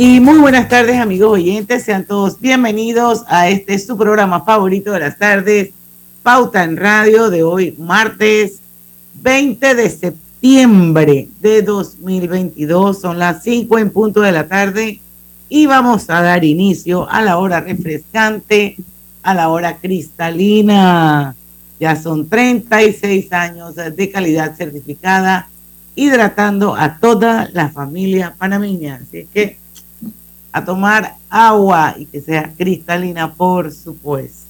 Y muy buenas tardes, amigos oyentes. Sean todos bienvenidos a este su programa favorito de las tardes, Pauta en Radio, de hoy, martes 20 de septiembre de 2022. Son las 5 en punto de la tarde y vamos a dar inicio a la hora refrescante, a la hora cristalina. Ya son 36 años de calidad certificada, hidratando a toda la familia panameña. Así que a tomar agua y que sea cristalina, por supuesto.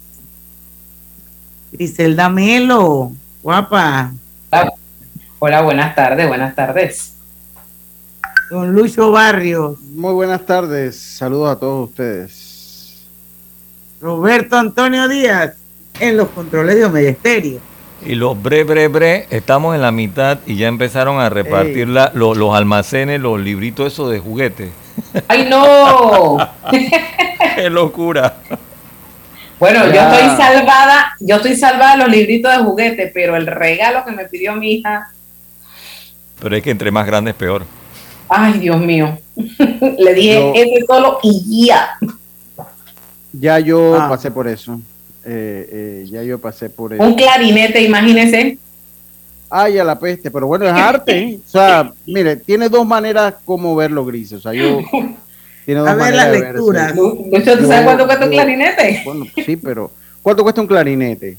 Griselda Melo, guapa. Hola, buenas tardes, buenas tardes. Don Lucho Barrios. Muy buenas tardes, saludos a todos ustedes. Roberto Antonio Díaz, en los controles de Omega Y los bre, bre, bre, estamos en la mitad y ya empezaron a repartir la, los almacenes, los libritos esos de juguetes. ¡Ay, no! ¡Qué locura! Bueno, yo estoy salvada, yo estoy salvada de los libritos de juguete, pero el regalo que me pidió mi hija. Pero es que entre más grande es peor. Ay, Dios mío. Le dije ese solo y ya. Ya yo ah. pasé por eso. Eh, eh, ya yo pasé por eso. Un clarinete, imagínese. Ay, a la peste, pero bueno, es arte. ¿eh? O sea, mire, tiene dos maneras como verlo, Gris. O sea, yo. Tiene dos a ver las lecturas. ¿Tú sabes cuánto cuesta un clarinete? Bueno, sí, pero. ¿Cuánto cuesta un clarinete?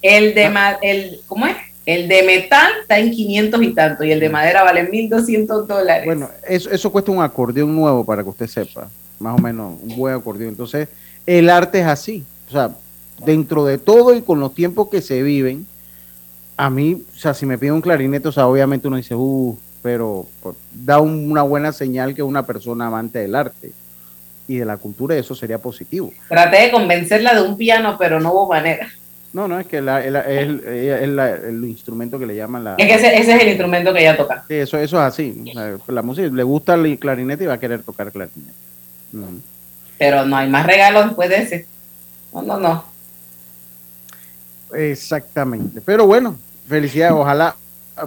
El de. Ah. El, ¿Cómo es? El de metal está en 500 y tanto, y el de madera vale 1200 dólares. Bueno, eso, eso cuesta un acordeón nuevo para que usted sepa, más o menos, un buen acordeón. Entonces, el arte es así. O sea, dentro de todo y con los tiempos que se viven, a mí, o sea, si me pide un clarinete, o sea, obviamente uno dice, uh, pero pues, da una buena señal que una persona amante del arte y de la cultura, eso sería positivo. Traté de convencerla de un piano, pero no hubo manera. No, no, es que la, es, el, instrumento que le llaman la... Es que ese, es el instrumento que ella toca. Sí, eso, eso es así. la música, le gusta el clarinete y va a querer tocar clarinete. Pero no hay más regalos después de ese. No, no, no. Exactamente. Pero bueno, felicidades. Ojalá,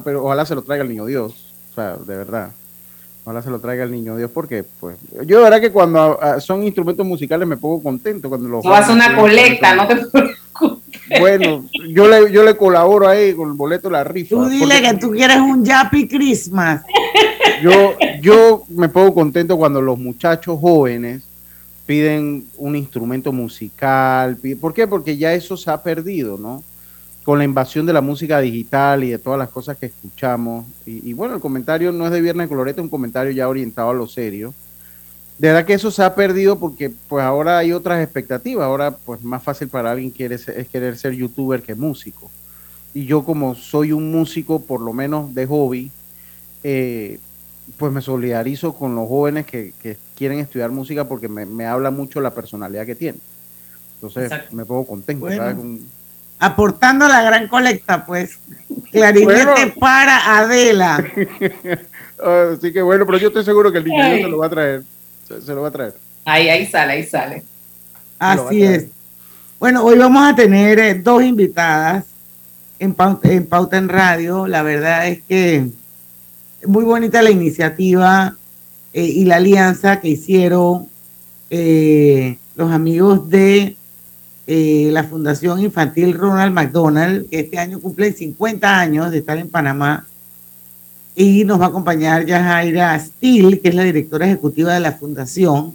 pero ojalá se lo traiga el niño Dios. O sea, de verdad. Ojalá se lo traiga el niño Dios porque, pues, yo de verdad que cuando ah, son instrumentos musicales me pongo contento cuando los... Vas a una colecta, no te Bueno, yo le, yo le colaboro ahí con el boleto de la rifa. Tú dile que tú quieres un Yappy Christmas. Yo, yo me pongo contento cuando los muchachos jóvenes piden un instrumento musical. ¿Por qué? Porque ya eso se ha perdido, ¿no? Con la invasión de la música digital y de todas las cosas que escuchamos. Y, bueno, el comentario no es de Viernes Colorete, es un comentario ya orientado a lo serio. De verdad que eso se ha perdido porque pues ahora hay otras expectativas. Ahora pues más fácil para alguien quiere es querer ser youtuber que músico. Y yo como soy un músico por lo menos de hobby, eh, pues me solidarizo con los jóvenes que, quieren estudiar música porque me, habla mucho la personalidad que tiene. Entonces me pongo contento. Aportando la gran colecta, pues. Clarinete para Adela. Así que bueno, pero yo estoy seguro que el niño se lo va a traer. Se, lo va a traer. Ahí, ahí sale, ahí sale. Así es. Bueno, hoy vamos a tener eh, dos invitadas en en Pauta en Radio. La verdad es que muy bonita la iniciativa eh, y la alianza que hicieron eh, los amigos de eh, la Fundación Infantil Ronald McDonald, que este año cumple 50 años de estar en Panamá. Y nos va a acompañar Yajaira Steele, que es la directora ejecutiva de la Fundación.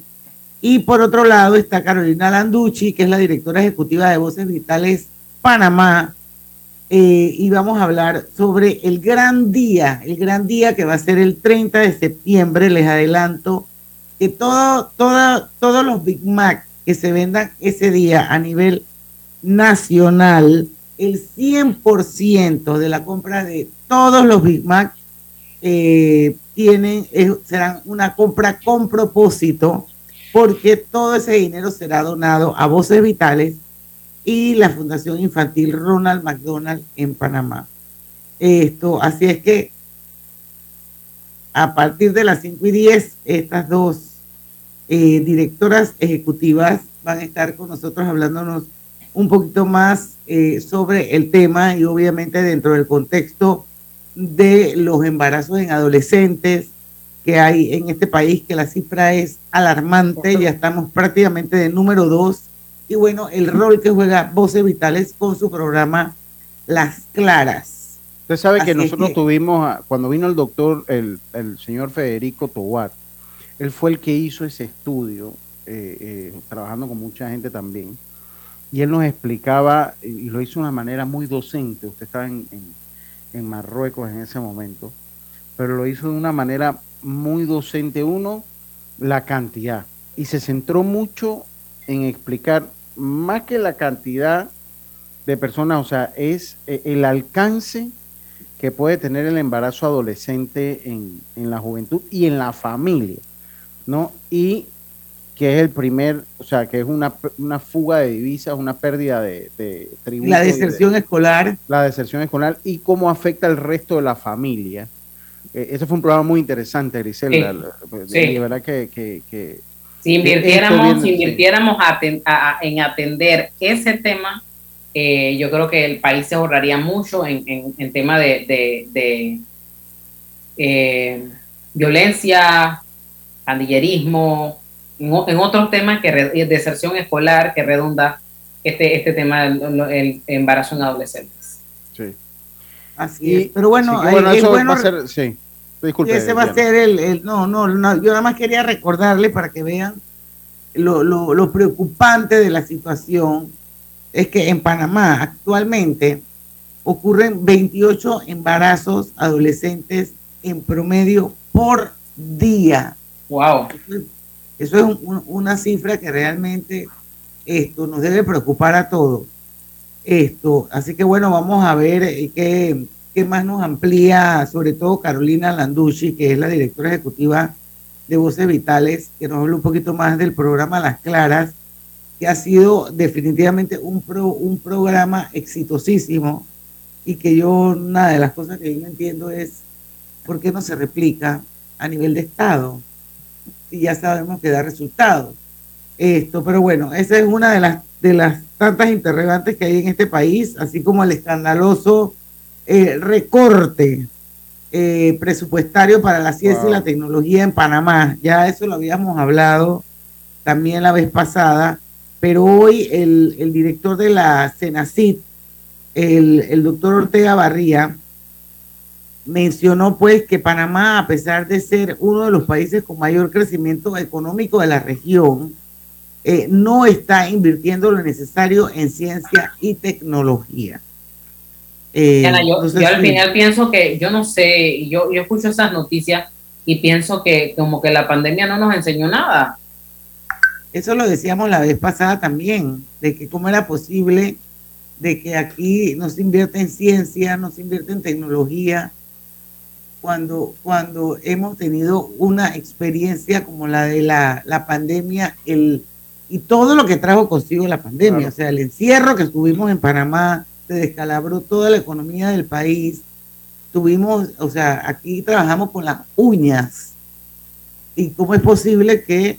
Y por otro lado está Carolina Landucci, que es la directora ejecutiva de Voces Vitales Panamá. Eh, y vamos a hablar sobre el gran día, el gran día que va a ser el 30 de septiembre. Les adelanto que todo, todo, todos los Big Mac que se vendan ese día a nivel nacional, el 100% de la compra de todos los Big Mac eh, tienen, serán una compra con propósito porque todo ese dinero será donado a Voces Vitales y la Fundación Infantil Ronald McDonald en Panamá. Esto, así es que a partir de las 5 y 10, estas dos eh, directoras ejecutivas van a estar con nosotros hablándonos un poquito más eh, sobre el tema y obviamente dentro del contexto de los embarazos en adolescentes, que hay en este país, que la cifra es alarmante, ya estamos prácticamente de número dos. Y bueno, el rol que juega Voces Vitales con su programa Las Claras. Usted sabe que nosotros tuvimos, cuando vino el doctor, el, señor Federico Tobar, él fue el que hizo ese estudio, eh, eh, trabajando con mucha gente también, y él nos explicaba, y lo hizo de una manera muy docente, usted estaba en, en Marruecos en ese momento, pero lo hizo de una manera muy docente. Uno, la cantidad. Y se centró mucho en explicar más que la cantidad de personas, o sea, es eh, el alcance que puede tener el embarazo adolescente en, la juventud y en la familia, ¿no? Y que es el primer, o sea, que es una, una fuga de divisas, una pérdida de, de La deserción escolar. La deserción escolar y cómo afecta al resto de la familia eh, ese fue un programa muy interesante, Griselda. Sí. De verdad que, si invirtiéramos, invirtiéramos en atender ese tema, eh, yo creo que el país se ahorraría mucho en, en, tema de, de, eh, violencia, pandillerismo, en, otros temas que deserción escolar que redunda este, este tema del embarazo en adolescentes. Sí. Así es. Pero bueno, eso va a ser, sí. Disculpe, ese va a ser el, no, no, yo nada más quería recordarle para que vean lo, lo, preocupante de la situación es que en Panamá actualmente ocurren 28 embarazos adolescentes en promedio por día. Wow. Eso es, una cifra que realmente esto nos debe preocupar a todos. Esto, así que bueno, vamos a ver eh, qué, qué más nos amplía, sobre todo Carolina Landucci, que es la directora ejecutiva de Voces Vitales, que nos habla un poquito más del programa Las Claras, que ha sido definitivamente un, un programa exitosísimo y que yo, una de las cosas que yo no entiendo es por qué no se replica a nivel de Estado y ya sabemos que da resultados. Esto, pero bueno, esa es una de las, de las tantas interrogantes que hay en este país, así como el escandaloso eh, recorte eh, presupuestario para la ciencia y la tecnología en Panamá. Ya eso lo habíamos hablado también la vez pasada, pero hoy el, director de la CENACIT, el, el doctor Ortega Barría, mencionó pues que Panamá, a pesar de ser uno de los países con mayor crecimiento económico de la región, eh, no está invirtiendo lo necesario en ciencia y tecnología. Eh, yo, al final pienso que, yo no sé, yo, yo escucho esas noticias y pienso que como que la pandemia no nos enseñó nada. Eso lo decíamos la vez pasada también, de que cómo era posible de que aquí no se invierte en ciencia, no se invierte en tecnología, cuando, cuando hemos tenido una experiencia como la de la, la pandemia el, y todo lo que trajo consigo la pandemia, o sea, el encierro que estuvimos en Panamá, se descalabró toda la economía del país. Tuvimos, o sea, aquí trabajamos con las uñas. ¿Y cómo es posible que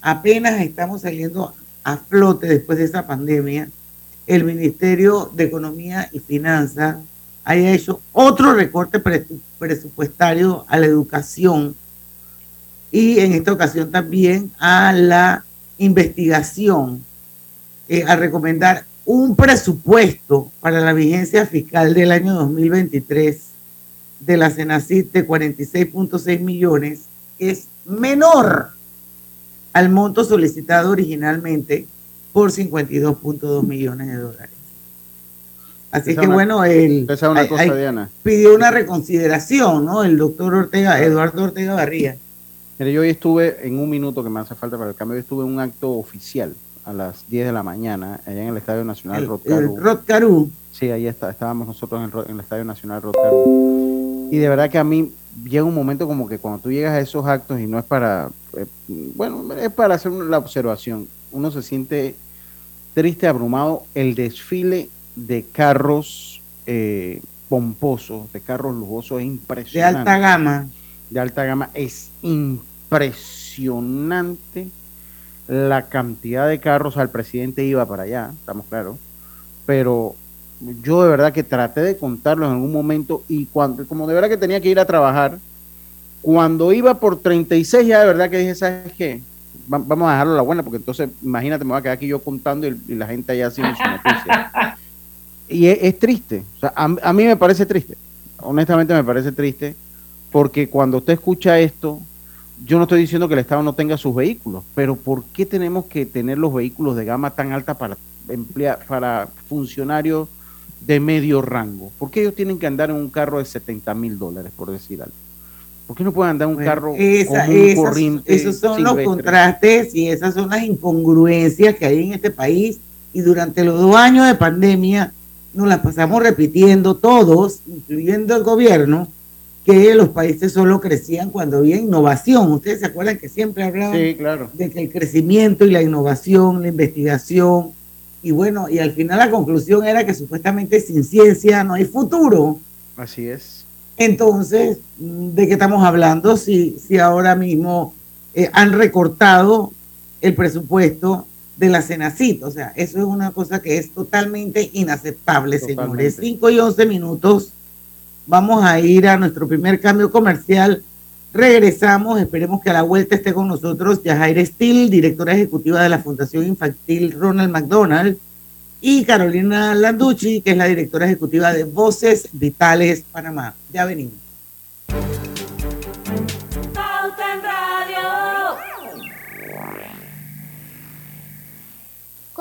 apenas estamos saliendo a flote después de esa pandemia, el Ministerio de Economía y Finanzas haya hecho otro recorte presupuestario a la educación y en esta ocasión también a la investigación, eh, a recomendar un presupuesto para la vigencia fiscal del año 2023 de la Senacit de 46.6 millones es menor al monto solicitado originalmente por 52.2 millones de dólares. Así que bueno, él pidió una reconsideración, ¿no? El doctor Ortega, Eduardo Ortega Barría. Mire, yo hoy estuve en un minuto que me hace falta para el cambio, yo estuve en un acto oficial a las 10 de la mañana allá en el Estadio Nacional Rotcaru. Sí, ahí está, estábamos nosotros en el, Estadio Nacional Rotcaru. Y de verdad que a mí llega un momento como que cuando tú llegas a esos actos y no es para, eh, bueno, es para hacer la observación, uno se siente triste, abrumado, el desfile de carros eh, pomposos, de carros lujosos es impresionante. De alta gama. De alta gama es impresionante la cantidad de carros, al presidente iba para allá, estamos claros, pero yo de verdad que traté de contarlo en algún momento y cuando, como de verdad que tenía que ir a trabajar, cuando iba por 36 ya de verdad que dije, ¿sabes qué? vamos a dejarlo a la buena, porque entonces imagínate, me voy a quedar aquí yo contando y, la gente allá haciendo su noticia. y es, triste, o sea, a, a, mí me parece triste, honestamente me parece triste, porque cuando usted escucha esto, yo no estoy diciendo que el Estado no tenga sus vehículos, pero ¿por qué tenemos que tener los vehículos de gama tan alta para, para funcionarios de medio rango? ¿Por qué ellos tienen que andar en un carro de 70 mil dólares, por decir algo? ¿Por qué no pueden andar en un carro común, corriente? Esos son los contrastes y esas son las incongruencias que hay en este país. Y durante los dos años de pandemia nos las pasamos repitiendo todos, incluyendo el gobierno, que los países solo crecían cuando había innovación. Ustedes se acuerdan que siempre hablaban de que el crecimiento y la innovación, la investigación, y bueno, y al final la conclusión era que supuestamente sin ciencia no hay futuro. Así es. Entonces, ¿de qué estamos hablando si, si ahora mismo eh, han recortado el presupuesto de la Cenacit? O sea, eso es una cosa que es totalmente inaceptable, señores. 5 y 11 minutos Vamos a ir a nuestro primer cambio comercial. Regresamos, esperemos que a la vuelta esté con nosotros Yajaira Steele, directora ejecutiva de la Fundación Infantil Ronald McDonald, y Carolina Landucci, que es la directora ejecutiva de Voces Vitales Panamá. Ya venimos.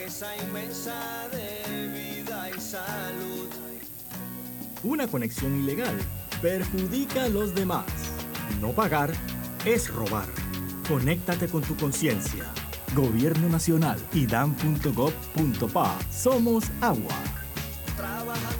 riqueza inmensa de vida y salud. Una conexión ilegal perjudica a los demás. No pagar es robar. Conéctate con tu conciencia. Gobierno Nacional y dan.gov.pa. Somos agua. Trabajando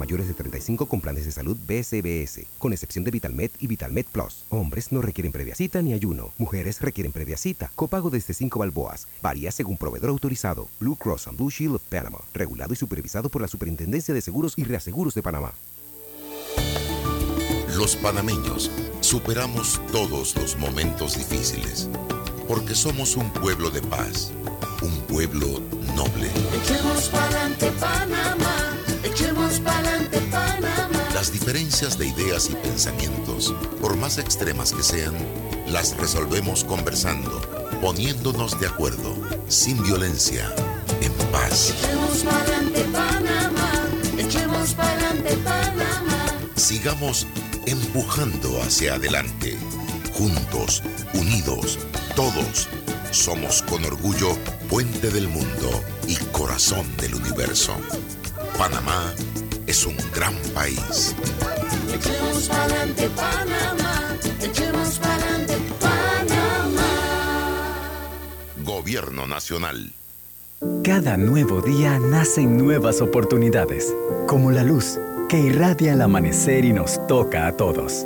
mayores de 35 con planes de salud BCBS, con excepción de VitalMed y VitalMed Plus. Hombres no requieren previa cita ni ayuno. Mujeres requieren previa cita. Copago desde 5 balboas. Varía según proveedor autorizado. Blue Cross and Blue Shield of Panama. Regulado y supervisado por la Superintendencia de Seguros y Reaseguros de Panamá. Los panameños superamos todos los momentos difíciles porque somos un pueblo de paz, un pueblo noble. Echemos pa'lante Panamá, echemos pa'lante Panamá. Las diferencias de ideas y pensamientos, por más extremas que sean, las resolvemos conversando, poniéndonos de acuerdo, sin violencia, en paz. Echemos pa'lante Panamá, echemos pa'lante Panamá. Sigamos empujando hacia adelante, juntos, unidos, todos. Somos con orgullo puente del mundo y corazón del universo. Panamá es un gran país. Echemos pa'lante Panamá, echemos pa'lante Panamá. Gobierno Nacional. Cada nuevo día nacen nuevas oportunidades, como la luz que irradia el amanecer y nos toca a todos.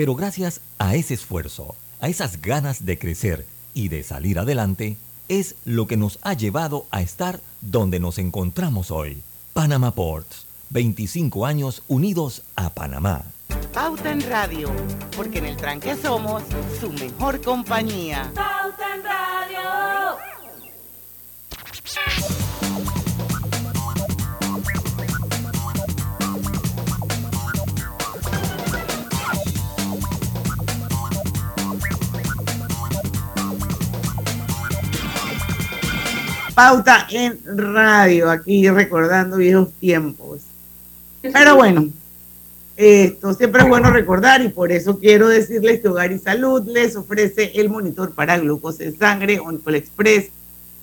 Pero gracias a ese esfuerzo, a esas ganas de crecer y de salir adelante, es lo que nos ha llevado a estar donde nos encontramos hoy. Panama Ports, 25 años unidos a Panamá. Pauta en Radio, porque en el tranque somos su mejor compañía. Pauta en Radio. Pauta en Radio, aquí recordando viejos tiempos. Pero bueno, esto siempre es bueno recordar y por eso quiero decirles que Hogar y Salud les ofrece el monitor para glucosa en sangre Oncol Express.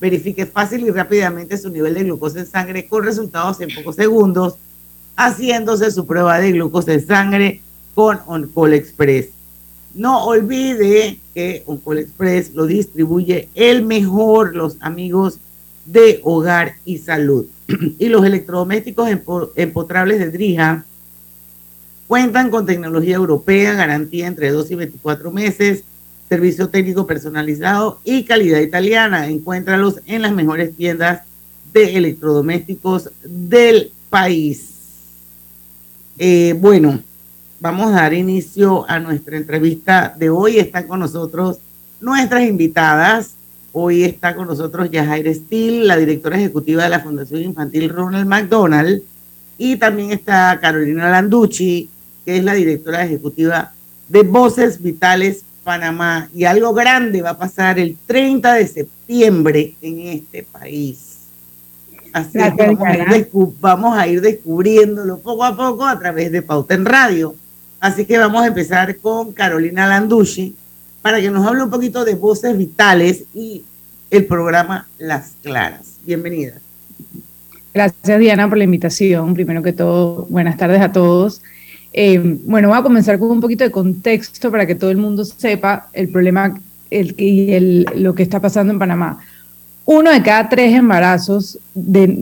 Verifique fácil y rápidamente su nivel de glucosa en sangre con resultados en pocos segundos, haciéndose su prueba de glucosa en sangre con Oncol Express. No olvide que Oncol Express lo distribuye el mejor, los amigos de Hogar y Salud. y los electrodomésticos empo- empotrables de Drija cuentan con tecnología europea, garantía entre 2 y 24 meses, servicio técnico personalizado y calidad italiana. Encuéntralos en las mejores tiendas de electrodomésticos del país. Eh, bueno, vamos a dar inicio a nuestra entrevista de hoy. Están con nosotros nuestras invitadas. Hoy está con nosotros Yajaira Steele, la directora ejecutiva de la Fundación Infantil Ronald McDonald, y también está Carolina Landucci, que es la directora ejecutiva de Voces Vitales Panamá. Y algo grande va a pasar el 30 de septiembre en este país. Así que Gracias, vamos a, ir Diana. descu- vamos a ir descubriéndolo poco a poco a través de Pauta en Radio. Así que vamos a empezar con Carolina Landucci para que nos hable un poquito de Voces Vitales y el programa Las Claras. Bienvenida. Gracias Diana por la invitación. Primero que todo, buenas tardes a todos. Eh, bueno, voy a comenzar con un poquito de contexto para que todo el mundo sepa el problema el, y el- lo que está pasando en Panamá. Uno de cada tres embarazos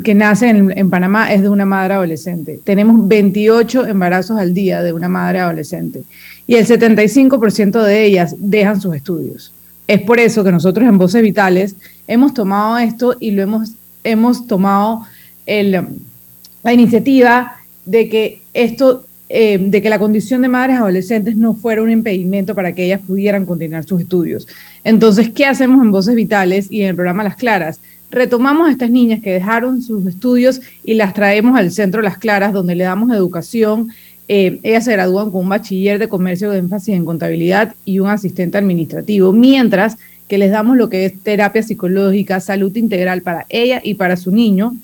que nacen en, en Panamá es de una madre adolescente. Tenemos 28 embarazos al día de una madre adolescente y el 75% de ellas dejan sus estudios. Es por eso que nosotros en Voces Vitales hemos tomado esto y lo hemos, hemos tomado la iniciativa de que esto, eh, de que la condición de madres adolescentes no fuera un impedimento para que ellas pudieran continuar sus estudios. Entonces, ¿qué hacemos en Voces Vitales y en el programa Las Claras? Retomamos a estas niñas que dejaron sus estudios y las traemos al centro Las Claras, donde le damos educación. Eh, ellas se gradúan con un bachiller de comercio de énfasis en contabilidad y un asistente administrativo, mientras que les damos lo que es terapia psicológica, salud integral para ella y para su niño,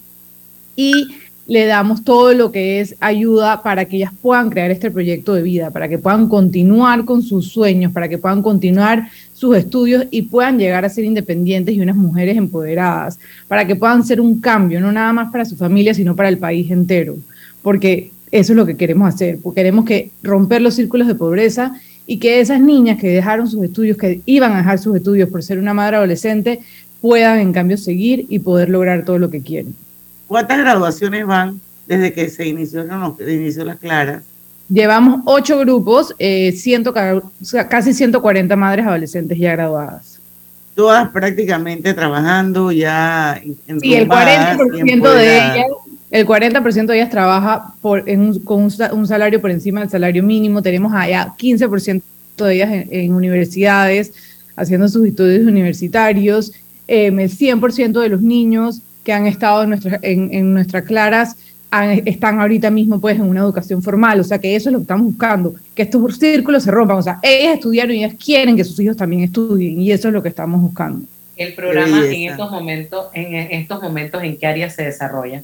y le damos todo lo que es ayuda para que ellas puedan crear este proyecto de vida, para que puedan continuar con sus sueños, para que puedan continuar sus estudios y puedan llegar a ser independientes y unas mujeres empoderadas, para que puedan ser un cambio, no nada más para su familia, sino para el país entero, porque eso es lo que queremos hacer, porque queremos que romper los círculos de pobreza y que esas niñas que dejaron sus estudios, que iban a dejar sus estudios por ser una madre adolescente, puedan en cambio seguir y poder lograr todo lo que quieren. ¿Cuántas graduaciones van desde que se inició, no, inició las claras? Llevamos ocho grupos, eh, ciento, casi 140 madres adolescentes ya graduadas. Todas prácticamente trabajando ya Sí, el 40% de ellas el 40% de ellas trabaja por, con un, salario por encima del salario mínimo. Tenemos allá 15% de ellas en, universidades haciendo sus estudios universitarios. Eh, el 100% de los niños que han estado en, nuestra, en, nuestras claras están ahorita mismo pues en una educación formal, o sea que eso es lo que estamos buscando, que estos círculos se rompan, o sea, ellas estudiaron y ellas quieren que sus hijos también estudien y eso es lo que estamos buscando. El programa en estos momentos, en estos momentos, ¿en qué áreas se desarrolla?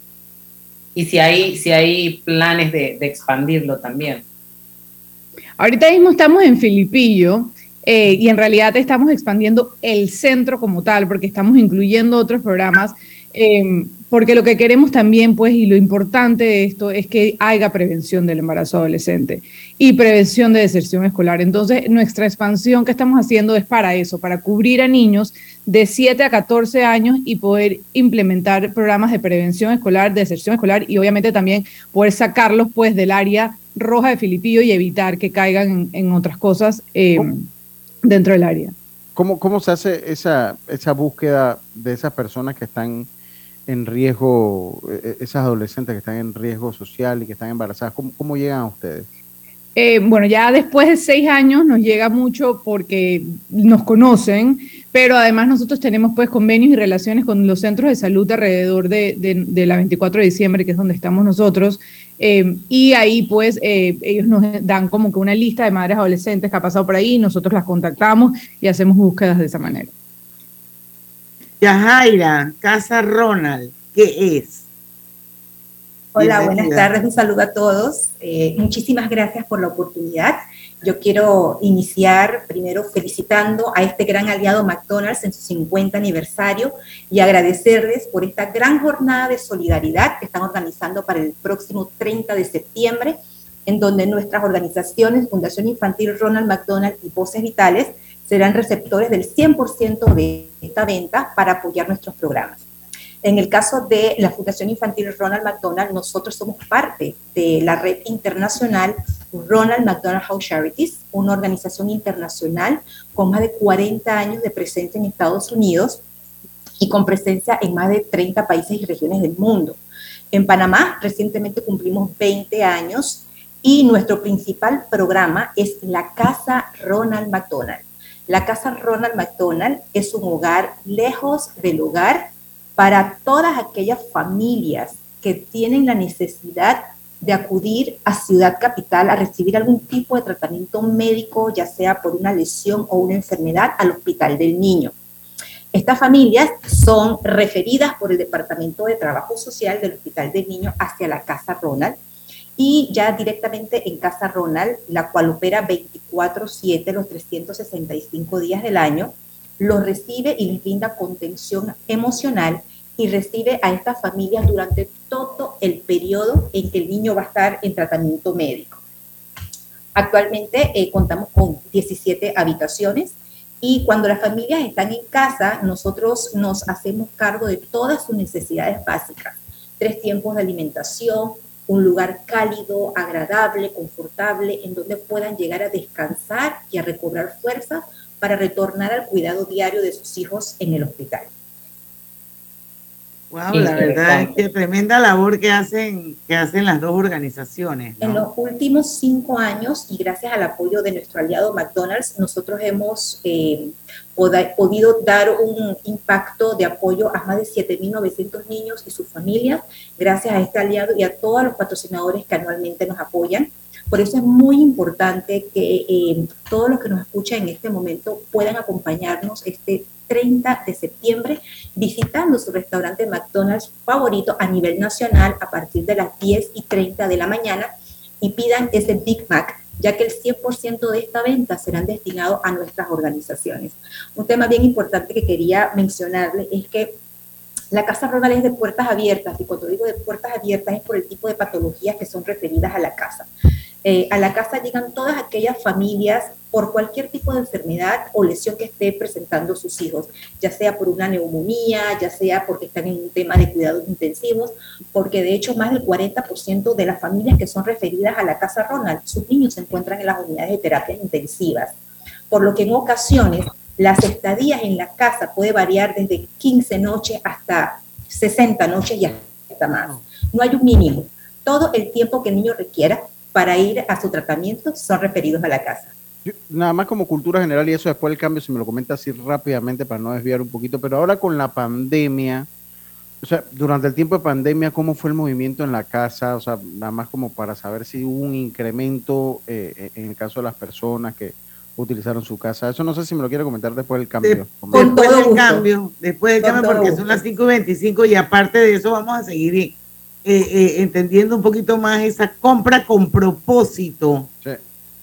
Y si hay, si hay planes de, expandirlo también. Ahorita mismo estamos en Filipillo, eh, y en realidad estamos expandiendo el centro como tal, porque estamos incluyendo otros programas Em, porque lo que queremos también, pues, y lo importante de esto es que haya prevención del embarazo adolescente y prevención de deserción escolar. Entonces, nuestra expansión que estamos haciendo es para eso, para cubrir a niños de 7 a 14 años y poder implementar programas de prevención escolar, de deserción escolar y obviamente también poder sacarlos, pues, del área roja de Filipillo y evitar que caigan en, otras cosas em, dentro del área. ¿Cómo, ¿Cómo se hace esa, esa búsqueda de esas personas que están en riesgo, e, e, esas adolescentes que están en riesgo social y que están embarazadas, ¿cómo, llegan a ustedes? Eh, bueno, ya después de seis años nos llega mucho porque nos conocen, pero además nosotros tenemos pues convenios y relaciones con los centros de salud alrededor de, la 24 de diciembre, que es donde estamos nosotros, eh, y ahí pues eh, ellos nos dan como que una lista de madres adolescentes que ha pasado por ahí, nosotros las contactamos y hacemos búsquedas de esa manera. Yajaira, Casa Ronald, ¿qué es? Hola, buenas tardes, un saludo a todos. Eh, muchísimas gracias por la oportunidad. Yo quiero iniciar primero felicitando a este gran aliado McDonald's en su 50 aniversario y agradecerles por esta gran jornada de solidaridad que están organizando para el próximo 30 de septiembre, en donde nuestras organizaciones, Fundación Infantil Ronald McDonald y Voces Vitales, serán receptores del 100% de esta venta para apoyar nuestros programas. En el caso de la Fundación Infantil Ronald McDonald, nosotros somos parte de la red internacional Ronald McDonald House Charities, una organización internacional con más de 40 años de presencia en Estados Unidos y con presencia en más de 30 países y regiones del mundo. En Panamá recientemente cumplimos 20 años y nuestro principal programa es la Casa Ronald McDonald. La Casa Ronald McDonald es un hogar lejos del hogar para todas aquellas familias que tienen la necesidad de acudir a Ciudad Capital a recibir algún tipo de tratamiento médico, ya sea por una lesión o una enfermedad, al Hospital del Niño. Estas familias son referidas por el Departamento de Trabajo Social del Hospital del Niño hacia la Casa Ronald y ya directamente en Casa Ronald, la cual opera 24/7 los 365 días del año, los recibe y les brinda contención emocional y recibe a estas familias durante todo el periodo en que el niño va a estar en tratamiento médico. Actualmente eh, contamos con 17 habitaciones y cuando las familias están en casa, nosotros nos hacemos cargo de todas sus necesidades básicas. Tres tiempos de alimentación, un lugar cálido, agradable, confortable, en donde puedan llegar a descansar y a recobrar fuerza para retornar al cuidado diario de sus hijos en el hospital. Wow, la verdad es que tremenda labor que hacen, que hacen las dos organizaciones. En los últimos cinco años, y gracias al apoyo de nuestro aliado McDonald's, nosotros hemos eh, podido dar un impacto de apoyo a más de 7.900 niños y sus familias, gracias a este aliado y a todos los patrocinadores que anualmente nos apoyan. Por eso es muy importante que eh, todos los que nos escuchan en este momento puedan acompañarnos este 30 de septiembre visitando su restaurante McDonald's favorito a nivel nacional a partir de las 10 y 30 de la mañana y pidan ese Big Mac ya que el 100% de esta venta serán destinados a nuestras organizaciones. Un tema bien importante que quería mencionarle es que la Casa Ronald es de puertas abiertas, y cuando digo de puertas abiertas es por el tipo de patologías que son referidas a la casa. Eh, a la casa llegan todas aquellas familias por cualquier tipo de enfermedad o lesión que esté presentando sus hijos, ya sea por una neumonía, ya sea porque están en un tema de cuidados intensivos, porque de hecho más del 40% de las familias que son referidas a la Casa Ronald, sus niños se encuentran en las unidades de terapias intensivas, por lo que en ocasiones las estadías en la casa puede variar desde 15 noches hasta 60 noches y hasta más. No hay un mínimo. Todo el tiempo que el niño requiera para ir a su tratamiento son referidos a la casa. Nada más como cultura general y eso después del cambio, si me lo comenta así rápidamente para no desviar un poquito, pero ahora con la pandemia, o sea, durante el tiempo de pandemia, ¿cómo fue el movimiento en la casa? O sea, nada más como para saber si hubo un incremento eh, en el caso de las personas que, utilizaron su casa. Eso no sé si me lo quiere comentar después del cambio. después del cambio, después del cambio, porque son las 5.25 y aparte de eso vamos a seguir eh, eh, entendiendo un poquito más esa compra con propósito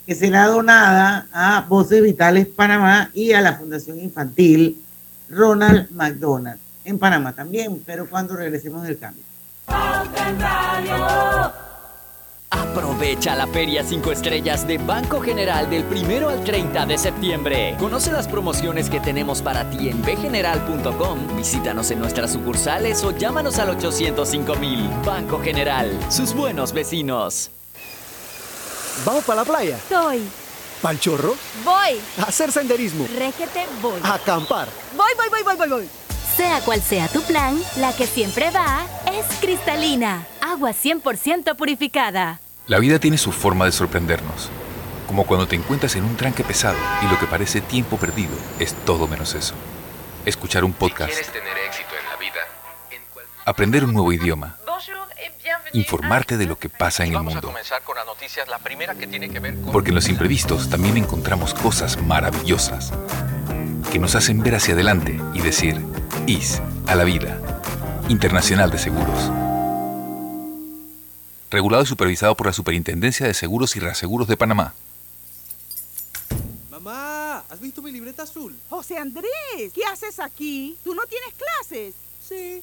que será donada a Voces Vitales Panamá y a la Fundación Infantil Ronald McDonald en Panamá también, pero cuando regresemos del cambio. Aprovecha la Feria 5 Estrellas de Banco General del 1 al 30 de septiembre. Conoce las promociones que tenemos para ti en bgeneral.com. Visítanos en nuestras sucursales o llámanos al 805 mil. Banco General, sus buenos vecinos. ¿Vamos para la playa? Soy. ¿Pal chorro? Voy. A hacer senderismo. Régete, voy. A acampar. Voy, voy, voy, voy, voy, voy. Sea cual sea tu plan, la que siempre va es cristalina. Agua 100% purificada. La vida tiene su forma de sorprendernos, como cuando te encuentras en un tranque pesado y lo que parece tiempo perdido es todo menos eso. Escuchar un podcast. tener éxito en la vida, aprender un nuevo idioma. Informarte de lo que pasa en el mundo. Porque en los imprevistos también encontramos cosas maravillosas que nos hacen ver hacia adelante y decir, IS a la vida. Internacional de Seguros regulado y supervisado por la Superintendencia de Seguros y Reaseguros de Panamá. Mamá, ¿has visto mi libreta azul? José Andrés, ¿qué haces aquí? ¿Tú no tienes clases? Sí,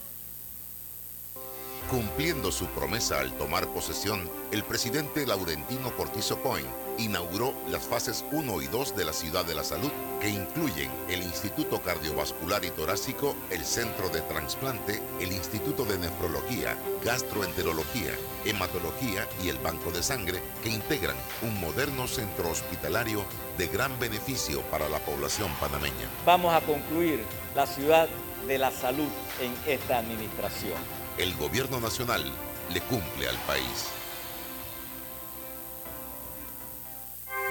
Cumpliendo su promesa al tomar posesión, el presidente Laurentino Cortizo Coin inauguró las fases 1 y 2 de la Ciudad de la Salud, que incluyen el Instituto Cardiovascular y Torácico, el Centro de Transplante, el Instituto de Nefrología, Gastroenterología, Hematología y el Banco de Sangre, que integran un moderno centro hospitalario de gran beneficio para la población panameña. Vamos a concluir la Ciudad de la Salud en esta administración. El gobierno nacional le cumple al país.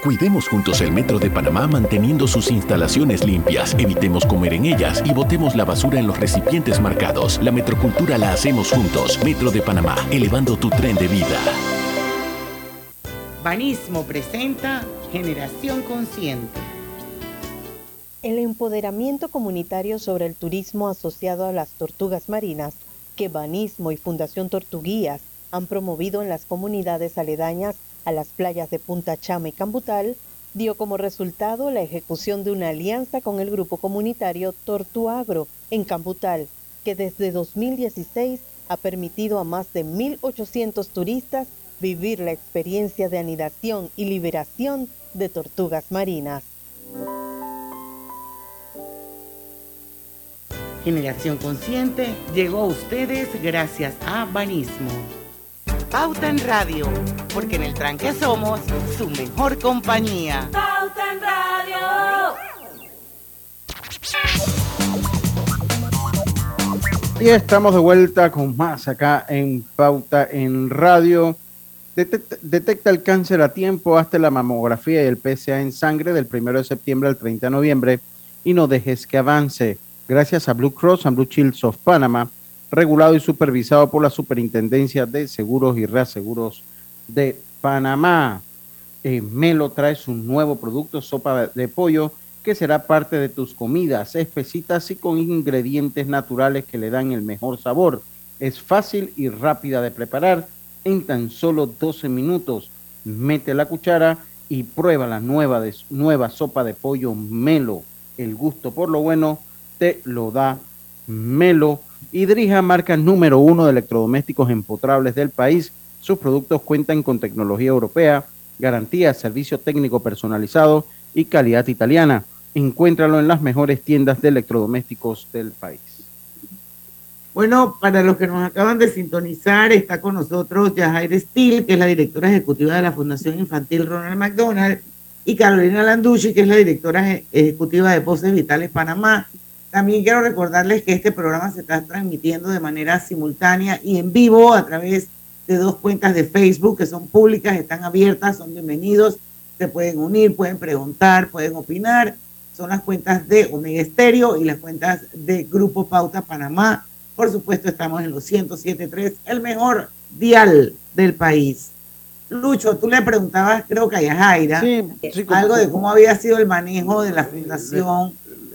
Cuidemos juntos el Metro de Panamá manteniendo sus instalaciones limpias, evitemos comer en ellas y botemos la basura en los recipientes marcados. La metrocultura la hacemos juntos. Metro de Panamá, elevando tu tren de vida. Banismo presenta Generación Consciente. El empoderamiento comunitario sobre el turismo asociado a las tortugas marinas que Banismo y Fundación Tortuguías han promovido en las comunidades aledañas a las playas de Punta Chama y Cambutal, dio como resultado la ejecución de una alianza con el grupo comunitario Tortuagro en Cambutal, que desde 2016 ha permitido a más de 1.800 turistas vivir la experiencia de anidación y liberación de tortugas marinas. Generación Consciente llegó a ustedes gracias a Banismo. Pauta en Radio, porque en el tranque somos su mejor compañía. Pauta en Radio. Y estamos de vuelta con más acá en Pauta en Radio. Detecta, detecta, el cáncer a tiempo hasta la mamografía y el PSA en sangre del 1 de septiembre al 30 de noviembre y no dejes que avance. Gracias a Blue Cross and Blue Shields of Panama, regulado y supervisado por la Superintendencia de Seguros y Reaseguros de Panamá. Eh, Melo trae su nuevo producto, sopa de pollo, que será parte de tus comidas, espesitas y con ingredientes naturales que le dan el mejor sabor. Es fácil y rápida de preparar en tan solo 12 minutos. Mete la cuchara y prueba la nueva, nueva sopa de pollo Melo. El gusto por lo bueno te lo da Melo. Idrija, marca número uno de electrodomésticos empotrables del país. Sus productos cuentan con tecnología europea, garantía, servicio técnico personalizado y calidad italiana. Encuéntralo en las mejores tiendas de electrodomésticos del país. Bueno, para los que nos acaban de sintonizar, está con nosotros Yajair Steele, que es la directora ejecutiva de la Fundación Infantil Ronald McDonald, y Carolina Landucci, que es la directora ejecutiva de Voces Vitales Panamá. También quiero recordarles que este programa se está transmitiendo de manera simultánea y en vivo a través de dos cuentas de Facebook que son públicas, están abiertas, son bienvenidos, se pueden unir, pueden preguntar, pueden opinar. Son las cuentas de Omega Estéreo y las cuentas de Grupo Pauta Panamá. Por supuesto, estamos en los 107.3, el mejor dial del país. Lucho, tú le preguntabas, creo que a Yajaira, algo de cómo había sido el manejo de la fundación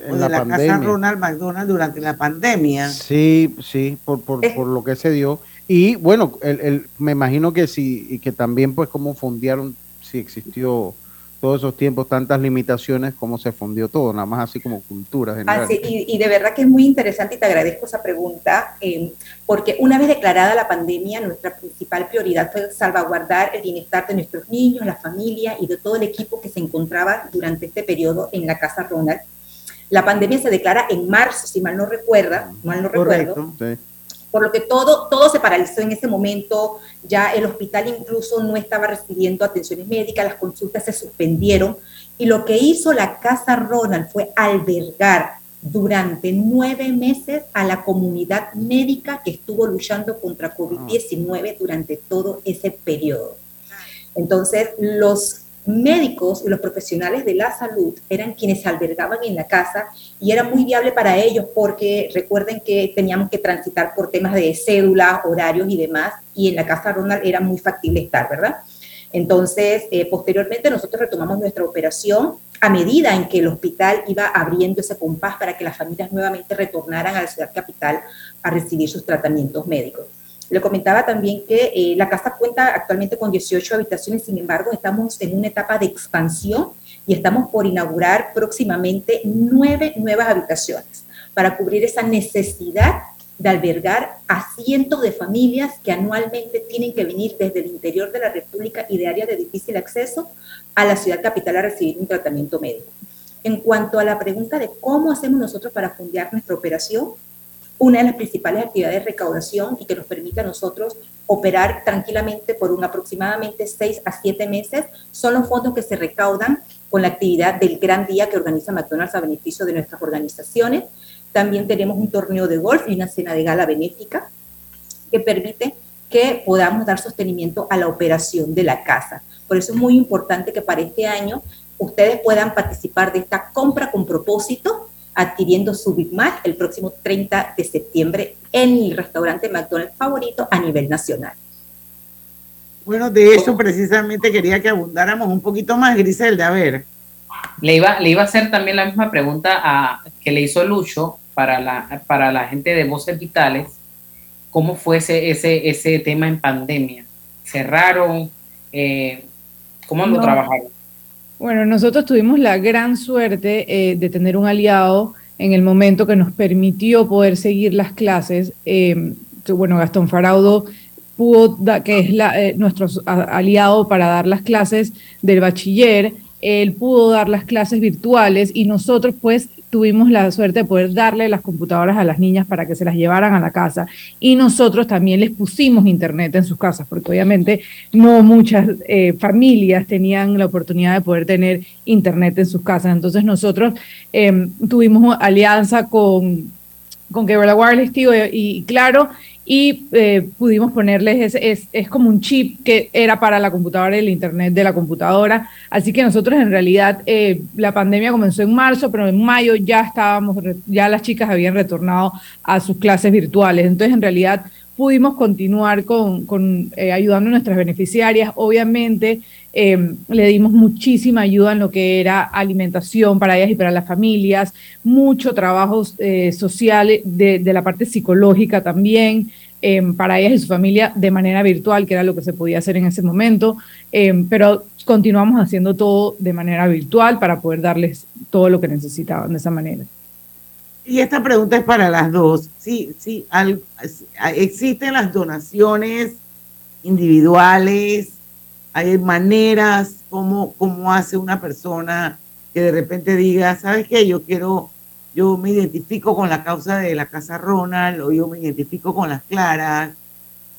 o de la, casa Ronald McDonald durante la pandemia. Sí, sí, por, por, eh. por lo que se dio. Y bueno, el, el, me imagino que sí, y que también pues cómo fundaron, si existió todos esos tiempos, tantas limitaciones, cómo se fundió todo, nada más así como cultura general. y, de verdad que es muy interesante y te agradezco esa pregunta, eh, porque una vez declarada la pandemia, nuestra principal prioridad fue salvaguardar el bienestar de nuestros niños, la familia y de todo el equipo que se encontraba durante este periodo en la Casa Ronald. La pandemia se declara en marzo, si mal no recuerda, mal no recuerdo. Sí por lo que todo, todo se paralizó en ese momento, ya el hospital incluso no estaba recibiendo atenciones médicas, las consultas se suspendieron y lo que hizo la Casa Ronald fue albergar durante nueve meses a la comunidad médica que estuvo luchando contra COVID-19 durante todo ese periodo. Entonces, los médicos y los profesionales de la salud eran quienes albergaban en la casa y era muy viable para ellos porque recuerden que teníamos que transitar por temas de cédula, horarios y demás, y en la casa Ronald era muy factible estar, ¿verdad? Entonces, eh, posteriormente nosotros retomamos nuestra operación a medida en que el hospital iba abriendo ese compás para que las familias nuevamente retornaran a la ciudad capital a recibir sus tratamientos médicos. Le comentaba también que eh, la casa cuenta actualmente con 18 habitaciones, sin embargo, estamos en una etapa de expansión y estamos por inaugurar próximamente nueve nuevas habitaciones para cubrir esa necesidad de albergar a cientos de familias que anualmente tienen que venir desde el interior de la República y de áreas de difícil acceso a la ciudad capital a recibir un tratamiento médico. En cuanto a la pregunta de cómo hacemos nosotros para fundear nuestra operación, una de las principales actividades de recaudación y que nos permite a nosotros operar tranquilamente por un aproximadamente seis a siete meses son los fondos que se recaudan con la actividad del gran día que organiza McDonald's a beneficio de nuestras organizaciones. También tenemos un torneo de golf y una cena de gala benéfica que permite que podamos dar sostenimiento a la operación de la casa. Por eso es muy importante que para este año ustedes puedan participar de esta compra con propósito adquiriendo su Big Mac el próximo 30 de septiembre en el restaurante McDonald's favorito a nivel nacional. Bueno, de eso precisamente quería que abundáramos un poquito más, Griselda, a ver. Le iba, le iba a hacer también la misma pregunta a, que le hizo Lucho para la, para la gente de Voces Vitales. ¿Cómo fue ese, ese, ese tema en pandemia? ¿Cerraron? Eh, ¿Cómo lo trabajaron? Bueno, nosotros tuvimos la gran suerte eh, de tener un aliado en el momento que nos permitió poder seguir las clases. Que, bueno, Gastón Faraudo pudo, que es eh, nuestro aliado para dar las clases del bachiller, él pudo dar las clases virtuales y nosotros pues tuvimos la suerte de poder darle las computadoras a las niñas para que se las llevaran a la casa y nosotros también les pusimos internet en sus casas, porque obviamente no muchas eh, familias tenían la oportunidad de poder tener internet en sus casas. Entonces nosotros em, tuvimos alianza con con Cable Wireless Tigo y, Claro, y eh, pudimos ponerles, es, es, es, como un chip que era para la computadora y el internet de la computadora. Así que nosotros en realidad, eh, la pandemia comenzó en marzo, pero en mayo ya estábamos, ya las chicas habían retornado a sus clases virtuales. Entonces, en realidad, pudimos continuar con, con eh, ayudando a nuestras beneficiarias. Obviamente, Em, le dimos muchísima ayuda en lo que era alimentación para ellas y para las familias, mucho trabajo eh, social de, la parte psicológica también. Em, para ellas y su familia de manera virtual, que era lo que se podía hacer en ese momento, em, pero continuamos haciendo todo de manera virtual para poder darles todo lo que necesitaban de esa manera. Y esta pregunta es para las dos. Sí, sí, existen las donaciones individuales, hay maneras como, como hace una persona que de repente diga, ¿sabes qué? Yo quiero, yo me identifico con la causa de la Casa Ronald o yo me identifico con las Claras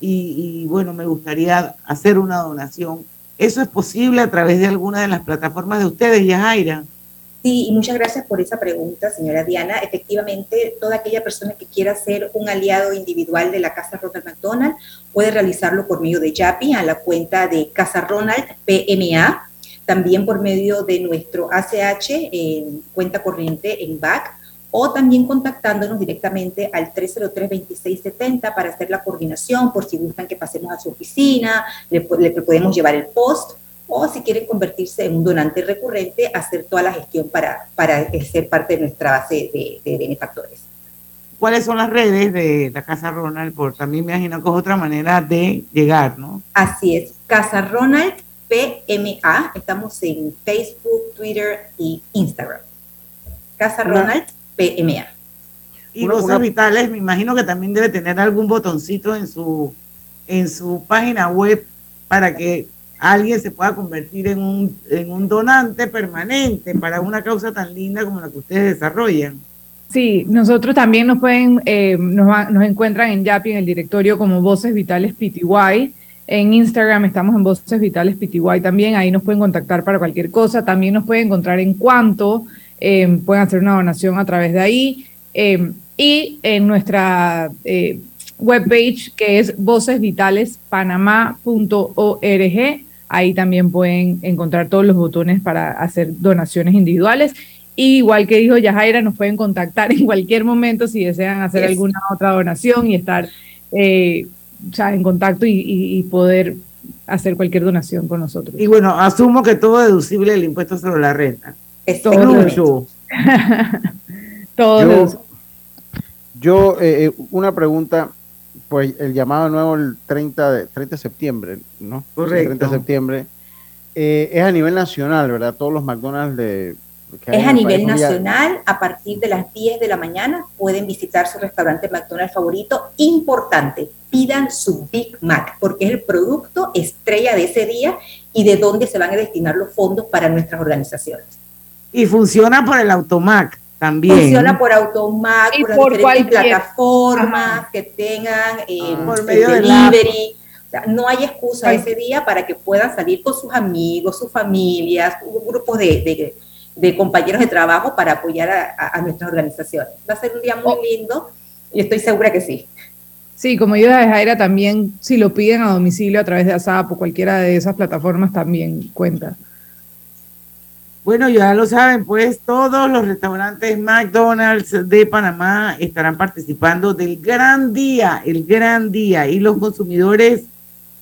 y, bueno, me gustaría hacer una donación. ¿Eso es posible a través de alguna de las plataformas de ustedes, Yajaira? Sí, y muchas gracias por esa pregunta, señora Diana. Efectivamente, toda aquella persona que quiera ser un aliado individual de la Casa Ronald McDonald puede realizarlo por medio de YAPI a la cuenta de Casa Ronald PMA, también por medio de nuestro ACH en cuenta corriente en BAC o también contactándonos directamente al 303-2670 para hacer la coordinación por si gustan que pasemos a su oficina, le, le podemos llevar el post o si quieren convertirse en un donante recurrente, hacer toda la gestión para, para ser parte de nuestra base de, benefactores. ¿Cuáles son las redes de la Casa Ronald? Porque también me imagino que es otra manera de llegar, ¿no? Así es, Casa Ronald PMA, estamos en Facebook, Twitter y Instagram. Casa Ronald PMA. Y los Vitales, me imagino que también debe tener algún botoncito en su, en su página web para que alguien se pueda convertir en un, en un donante permanente para una causa tan linda como la que ustedes desarrollan. Sí, nosotros también nos pueden, eh, nos, nos, encuentran en Yapi, en el directorio como Voces Vitales PTY. En Instagram estamos en Voces Vitales PTY también, ahí nos pueden contactar para cualquier cosa. También nos pueden encontrar en cuanto, eh, pueden hacer una donación a través de ahí. Eh, y en nuestra webpage que es vocesvitalespanamá.org Ahí también pueden encontrar todos los botones para hacer donaciones individuales. igual que dijo Yajaira, nos pueden contactar en cualquier momento si desean hacer alguna otra donación y estar eh, en contacto y, poder hacer cualquier donación con nosotros. Y bueno, asumo que todo deducible el impuesto sobre la renta. Todo. todo. Yo, eh, eh, una pregunta, pues el llamado nuevo el 30 de, 30 de septiembre, ¿no? Correcto. El 30 de septiembre. Eh, es a nivel nacional, ¿verdad? Todos los McDonald's de... Es a nivel nacional, a partir de las 10 de la mañana pueden visitar su restaurante McDonald's favorito. Importante, pidan su Big Mac, porque es el producto estrella de ese día y de dónde se van a destinar los fondos para nuestras organizaciones. Y funciona por el Automac. También. Funciona por Automac, por, por diferentes plataformas que tengan eh, por medio delivery. O sea, no hay excusa ese día para que puedan salir con sus amigos, sus familias, grupos de, de, compañeros de trabajo para apoyar a, nuestras organizaciones. Va a ser un día muy oh. lindo y estoy segura que sí. Sí, como ayuda de Jaira también, si lo piden a domicilio a través de ASAP o cualquiera de esas plataformas, también cuenta. Bueno, ya lo saben, pues todos los restaurantes McDonald's de Panamá estarán participando del gran día, el gran día, y los consumidores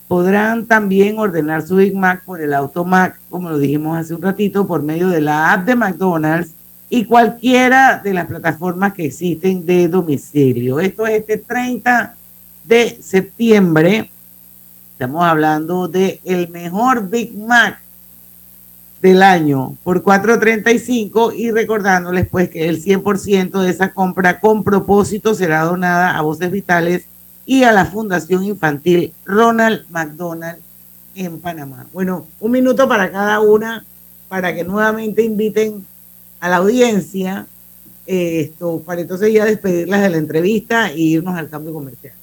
podrán también ordenar su Big Mac por el Automac, como lo dijimos hace un ratito, por medio de la app de McDonald's y cualquiera de las plataformas que existen de domicilio. Esto es este 30 de septiembre. Estamos hablando de el mejor Big Mac del año por 4.35 y recordándoles pues que el 100% de esa compra con propósito será donada a Voces Vitales y a la Fundación Infantil Ronald McDonald en Panamá. Bueno, un minuto para cada una para que nuevamente inviten a la audiencia eh, esto para entonces ya despedirlas de la entrevista e irnos al cambio comercial.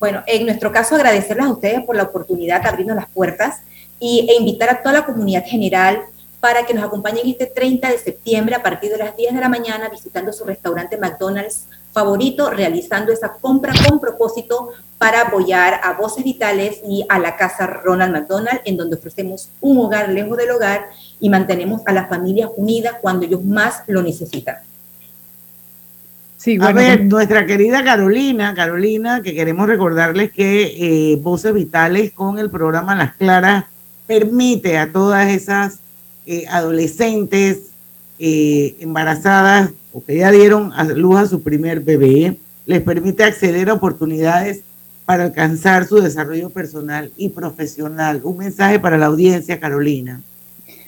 Bueno, en nuestro caso agradecerles a ustedes por la oportunidad de abrirnos las puertas y, e invitar a toda la comunidad general para que nos acompañen este 30 de septiembre a partir de las 10 de la mañana visitando su restaurante McDonald's favorito, realizando esa compra con propósito para apoyar a Voces Vitales y a la Casa Ronald McDonald, en donde ofrecemos un hogar lejos del hogar y mantenemos a las familias unidas cuando ellos más lo necesitan. Sí, a ver, nuestra querida Carolina, Carolina, que queremos recordarles que eh, Voces Vitales con el programa Las Claras permite a todas esas eh, adolescentes eh, embarazadas o que ya dieron a luz a su primer bebé, les permite acceder a oportunidades para alcanzar su desarrollo personal y profesional. Un mensaje para la audiencia, Carolina.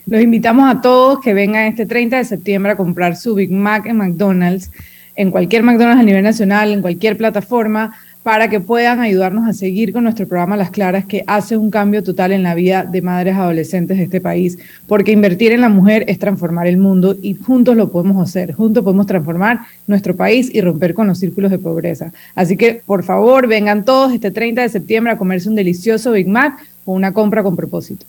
Los invitamos a todos que vengan este 30 de septiembre a comprar su Big Mac en McDonald's, en cualquier McDonald's a nivel nacional, en cualquier plataforma para que puedan ayudarnos a seguir con nuestro programa Las Claras, que hace un cambio total en la vida de madres adolescentes de este país, porque invertir en la mujer es transformar el mundo y juntos lo podemos hacer, juntos podemos transformar nuestro país y romper con los círculos de pobreza. Así que, por favor, vengan todos este 30 de septiembre a comerse un delicioso Big Mac o una compra con propósito.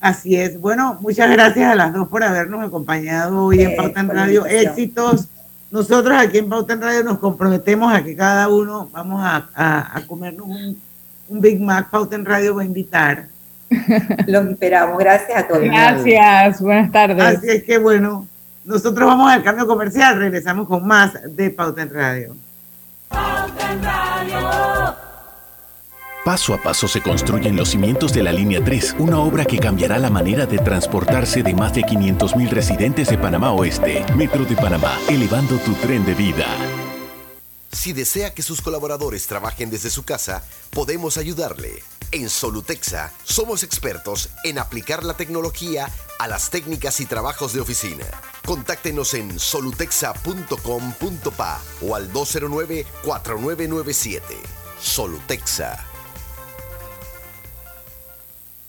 Así es. Bueno, muchas gracias a las dos por habernos acompañado hoy en Pauta en Radio. Éxitos nosotros aquí en Pauta en Radio nos comprometemos a que cada uno vamos a, a, comernos un, Big Mac. Pauta en Radio va a invitar. Los esperamos. Gracias a todos. Gracias. Buenas tardes. Así es que bueno, nosotros vamos al cambio comercial. Regresamos con más de Pauta en Radio. Pauta en Radio. Paso a paso se construyen los cimientos de la Línea 3, una obra que cambiará la manera de transportarse de más de 500.000 residentes de Panamá Oeste. Metro de Panamá, elevando tu tren de vida. Si desea que sus colaboradores trabajen desde su casa, podemos ayudarle. En Solutexa somos expertos en aplicar la tecnología a las técnicas y trabajos de oficina. Contáctenos en solutexa.com.pa o al 209-4997. Solutexa.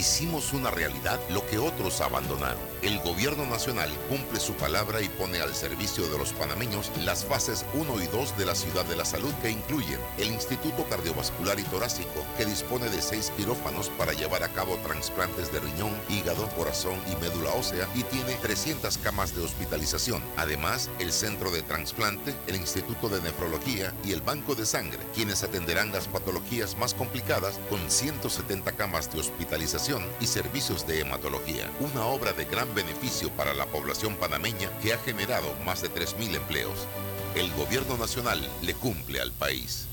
hicimos una realidad lo que otros abandonaron. El gobierno nacional cumple su palabra y pone al servicio de los panameños las fases 1 y 2 de la ciudad de la salud que incluyen el Instituto Cardiovascular y Torácico, que dispone de seis quirófanos para llevar a cabo trasplantes de riñón, hígado, corazón y médula ósea y tiene 300 camas de hospitalización. Además, el Centro de Transplante, el Instituto de Nefrología y el Banco de Sangre, quienes atenderán las patologías más complicadas con 170 camas de hospitalización y servicios de hematología, una obra de gran beneficio para la población panameña que ha generado más de 3.000 empleos. El gobierno nacional le cumple al país.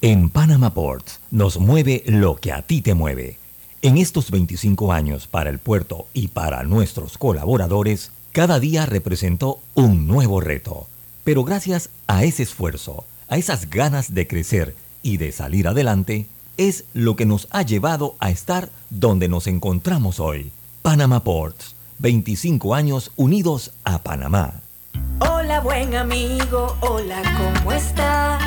En Panama Ports nos mueve lo que a ti te mueve. En estos 25 años para el puerto y para nuestros colaboradores, cada día representó un nuevo reto. Pero gracias a ese esfuerzo, a esas ganas de crecer y de salir adelante, es lo que nos ha llevado a estar donde nos encontramos hoy. Panama Ports, 25 años unidos a Panamá. Hola buen amigo, hola, ¿cómo estás?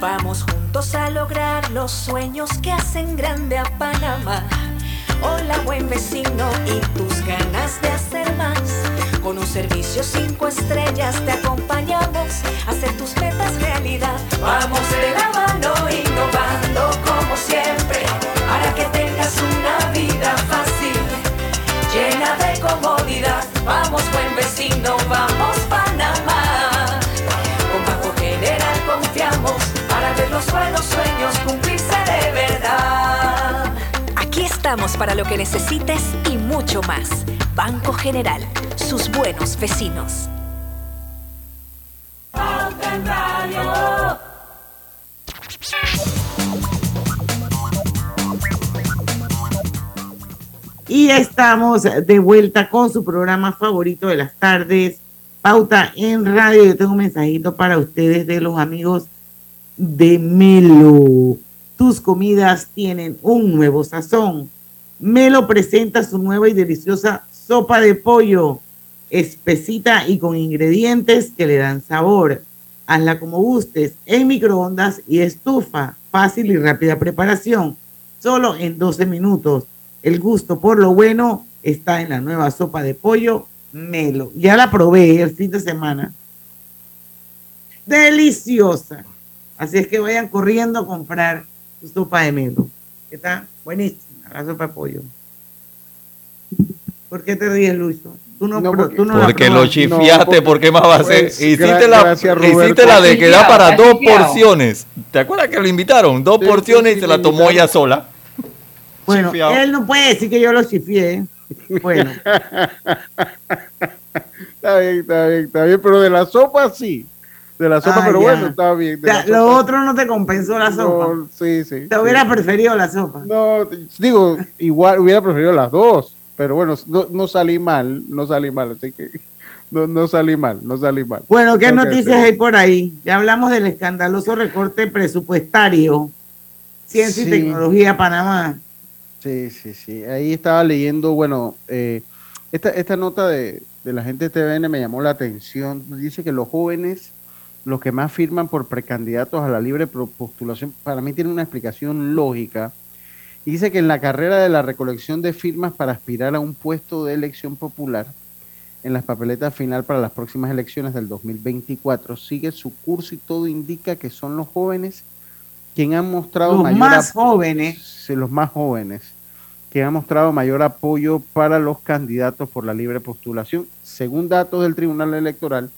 Vamos juntos a lograr los sueños que hacen grande a Panamá. Hola buen vecino y tus ganas de hacer más. Con un servicio cinco estrellas te acompañamos a hacer tus metas realidad. Vamos de la mano para tengas una vida fácil, llena de comodidad. Vamos buen vecino, vamos Panamá. Con Banco General confiamos para ver los buenos sueños cumplirse de verdad. Aquí estamos para lo que necesites y mucho más. Banco General, sus buenos vecinos. Y estamos de vuelta con su programa favorito de las tardes, Pauta en Radio. Yo tengo un mensajito para ustedes de los amigos de Melo. Tus comidas tienen un nuevo sazón. Melo presenta su nueva y deliciosa sopa de pollo, espesita y con ingredientes que le dan sabor. Hazla como gustes, en microondas y estufa. Fácil y rápida preparación, solo en 12 minutos. El gusto por lo bueno está en la nueva sopa de pollo Melo. Ya la probé el fin de semana. Deliciosa. Así es que vayan corriendo a comprar su sopa de Melo. Está buenísima la sopa de pollo. ¿Por qué te ríes, Lucho? Tú no, porque, tú no porque lo chifiaste, ¿por qué más va a ser? Pues, hiciste, la, hiciste la de que da para dos porciones. ¿Te acuerdas que lo invitaron? Dos porciones y se la tomó ella sola. Bueno, él no puede decir que yo lo chifié. Bueno. está bien, está bien, está bien, pero de la sopa sí. De la sopa, ah, pero bueno, está bien. lo otro no te compensó la sopa. sí, sí. Te hubiera preferido la sopa. No, digo, igual hubiera preferido las dos, pero bueno, no, salí mal, no salí mal, así que no, no salí mal, no salí mal. Bueno, ¿qué noticias hay por ahí? Ya hablamos del escandaloso recorte presupuestario, Ciencia y Tecnología Panamá. Sí, sí, sí. Ahí estaba leyendo, bueno, eh, esta, esta nota de, de la gente de TVN me llamó la atención. Dice que los jóvenes, los que más firman por precandidatos a la libre postulación, para mí tiene una explicación lógica. dice que en la carrera de la recolección de firmas para aspirar a un puesto de elección popular, en las papeletas final para las próximas elecciones del 2024, sigue su curso y todo indica que son los jóvenes quienes han mostrado los más jóvenes, los más jóvenes que ha mostrado mayor apoyo para los candidatos por la libre postulación. Según datos del Tribunal Electoral,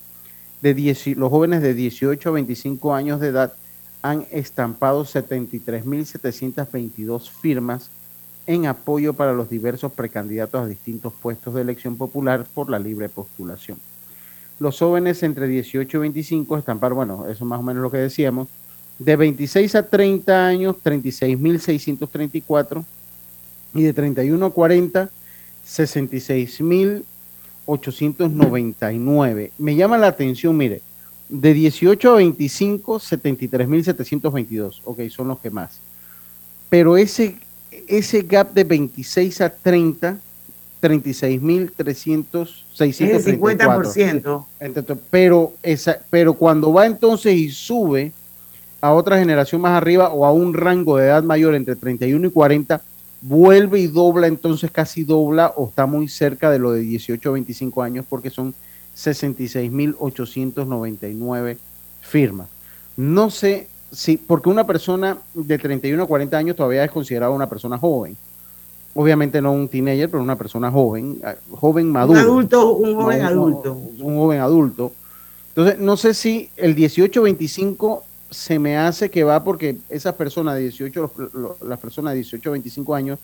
los jóvenes de 18 a 25 años de edad han estampado 73.722 firmas en apoyo para los diversos precandidatos a distintos puestos de elección popular por la libre postulación. Los jóvenes entre 18 y 25 estamparon, bueno, eso más o menos lo que decíamos, de 26 a 30 años, 36.634 y de 31 a 40, 66.899. Me llama la atención, mire, de 18 a 25, 73.722. Ok, son los que más. Pero ese, ese gap de 26 a 30, 36.300, 634. El 50%. pero, esa, pero cuando va entonces y sube a otra generación más arriba o a un rango de edad mayor entre 31 y 40, vuelve y dobla, entonces casi dobla o está muy cerca de lo de 18 a 25 años porque son 66.899 firmas. No sé si, porque una persona de 31 a 40 años todavía es considerada una persona joven. Obviamente no un teenager, pero una persona joven, ah, joven maduro. Un adulto, un joven adulto. Un, joven adulto. Entonces, no sé si el 18-25 se me hace que va porque esas personas de 18, las personas de 18 a 25 años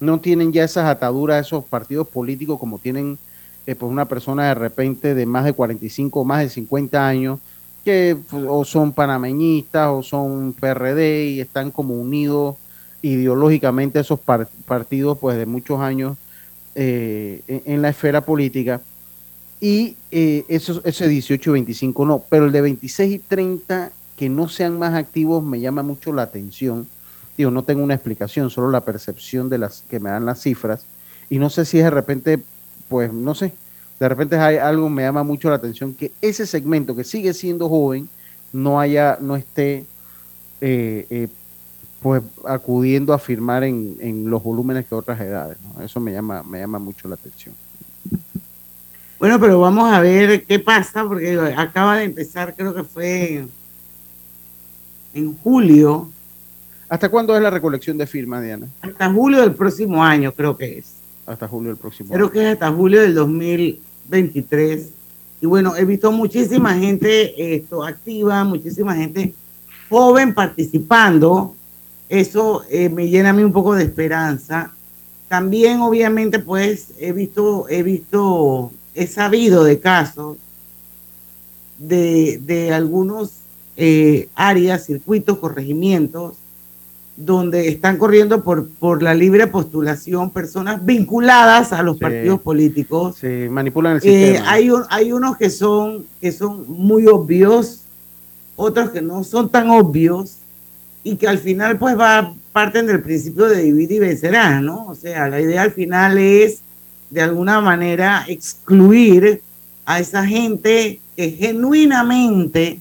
no tienen ya esas ataduras esos partidos políticos como tienen eh, pues una persona de repente de más de 45 o más de 50 años que pues, o son panameñistas o son PRD y están como unidos ideológicamente esos partidos pues de muchos años eh, en, la esfera política. Y eh, eso, ese 18 y 25 no, pero el de 26 y 30 que no sean más activos me llama mucho la atención. Digo, no tengo una explicación, solo la percepción de las que me dan las cifras. Y no sé si de repente, pues no sé, de repente hay algo me llama mucho la atención que ese segmento que sigue siendo joven no haya, no esté eh, eh, pues acudiendo a firmar en, en, los volúmenes que otras edades. Eso me llama, me llama mucho la atención. Bueno, pero vamos a ver qué pasa, porque acaba de empezar, creo que fue en julio. ¿Hasta cuándo es la recolección de firmas, Diana? Hasta julio del próximo año, creo que es. Hasta julio del próximo creo año. Creo que es hasta julio del 2023. Y bueno, he visto muchísima gente esto, activa, muchísima gente joven participando. Eso eh, me llena a mí un poco de esperanza. También, obviamente, pues he visto, he visto, he sabido de casos de, de algunos eh, áreas, circuitos, corregimientos, donde están corriendo por, por la libre postulación personas vinculadas a los partidos políticos. Sí, manipulan el eh, sistema. hay, hay unos que son, que son muy obvios, otros que no son tan obvios y que al final pues va, parten del principio de dividir y vencerás, ¿no? O sea, la idea al final es de alguna manera excluir a esa gente que genuinamente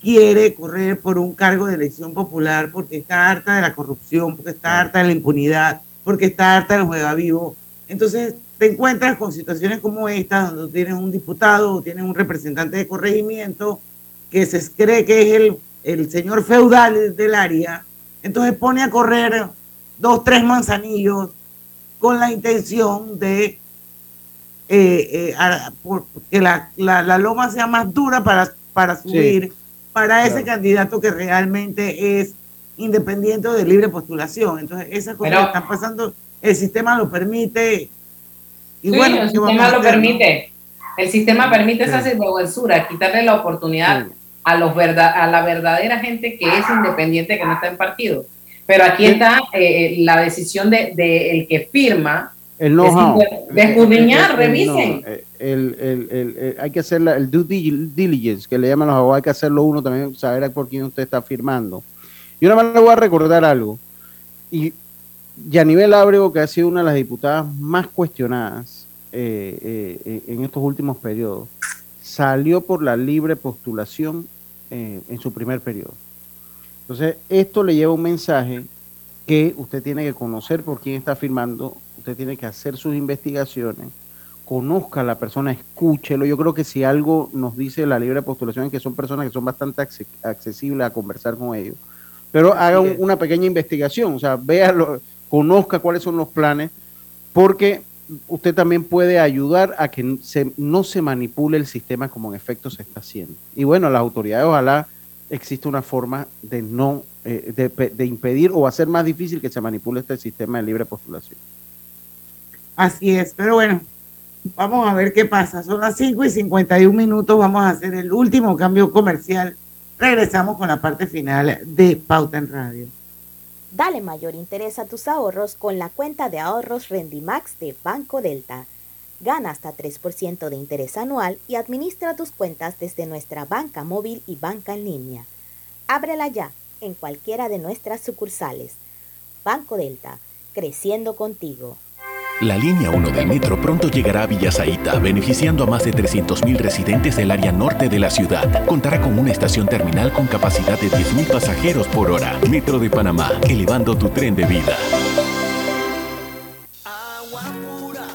quiere correr por un cargo de elección popular porque está harta de la corrupción, porque está harta de la impunidad, porque está harta del juega vivo. Entonces te encuentras con situaciones como esta, donde tienes un diputado o tienes un representante de corregimiento que se cree que es el, el señor feudal del área, entonces pone a correr dos, tres manzanillos con la intención de eh, eh, que la, la, loma sea más dura para, para subir para ese candidato que realmente es independiente de libre postulación. Entonces, esas cosas que están pasando, el sistema lo permite. Y bueno, el sistema lo permite. El sistema permite esa sinvergüenzura, quitarle la oportunidad a, los verdad, a la verdadera gente que es independiente, que no está en partido. Pero aquí está eh, la decisión del de, el que firma el know-how. Escudriñar, revisen. El, el, el, hay que hacer el due diligence, que le llaman los abogados, hay que hacerlo uno también, saber por quién usted está firmando. Y una vez le voy a recordar algo. Y Yanivel Ábrego, que ha sido una de las diputadas más cuestionadas eh, eh, eh, en estos últimos periodos, salió por la libre postulación en su primer periodo. Entonces, esto le lleva un mensaje que usted tiene que conocer por quién está firmando usted tiene que hacer sus investigaciones, conozca a la persona, escúchelo. Yo creo que si algo nos dice la libre postulación es que son personas que son bastante accesibles a conversar con ellos. Pero haga una pequeña investigación, o sea, véalo, conozca cuáles son los planes, porque usted también puede ayudar a que no se manipule el sistema como en efecto se está haciendo. Y bueno, las autoridades ojalá exista una forma de no eh, de impedir o hacer más difícil que se manipule este sistema de libre postulación. Así es, pero bueno, vamos a ver qué pasa. Son las 5 y 51 minutos, vamos a hacer el último cambio comercial. Regresamos con la parte final de Pauta en Radio. Dale mayor interés a tus ahorros con la cuenta de ahorros Rendimax de Banco Delta. Gana hasta 3% de interés anual y administra tus cuentas desde nuestra banca móvil y banca en línea. Ábrela ya en cualquiera de nuestras sucursales. Banco Delta, creciendo contigo. La línea 1 del metro pronto llegará a Villasaita, beneficiando a más de 300.000 residentes del área norte de la ciudad. Contará con una estación terminal con capacidad de 10.000 pasajeros por hora. Metro de Panamá, elevando tu tren de vida. Agua pura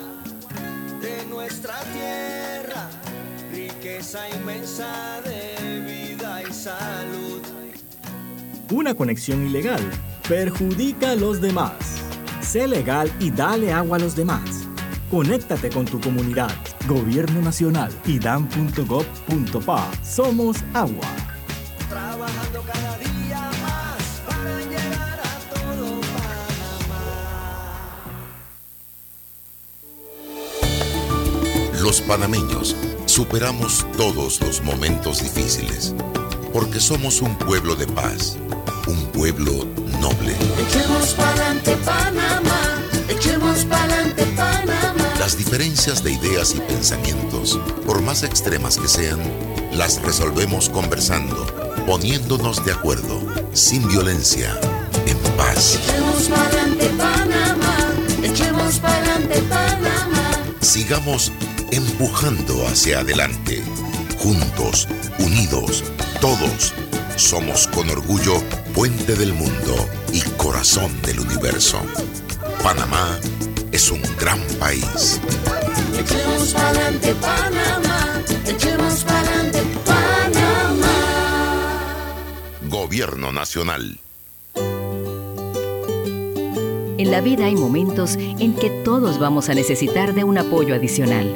de nuestra tierra, riqueza inmensa de vida y salud. Una conexión ilegal perjudica a los demás. Sé legal y dale agua a los demás. Conéctate con tu comunidad. Gobierno Nacional y dan.gov.pa. Somos agua. Trabajando cada día más para llegar a todo Panamá. Los panameños superamos todos los momentos difíciles porque somos un pueblo de paz, un pueblo noble. Echemos pa'lante Panamá, echemos pa'lante Panamá. Las diferencias de ideas y pensamientos, por más extremas que sean, las resolvemos conversando, poniéndonos de acuerdo, sin violencia, en paz. Echemos pa'lante Panamá, echemos pa'lante Panamá. Sigamos empujando hacia adelante, juntos, unidos, todos somos con orgullo puente del mundo y corazón del universo. Panamá es un gran país. Echemos pa'lante Panamá, echemos pa'lante Panamá. Gobierno Nacional. En la vida hay momentos en que todos vamos a necesitar de un apoyo adicional.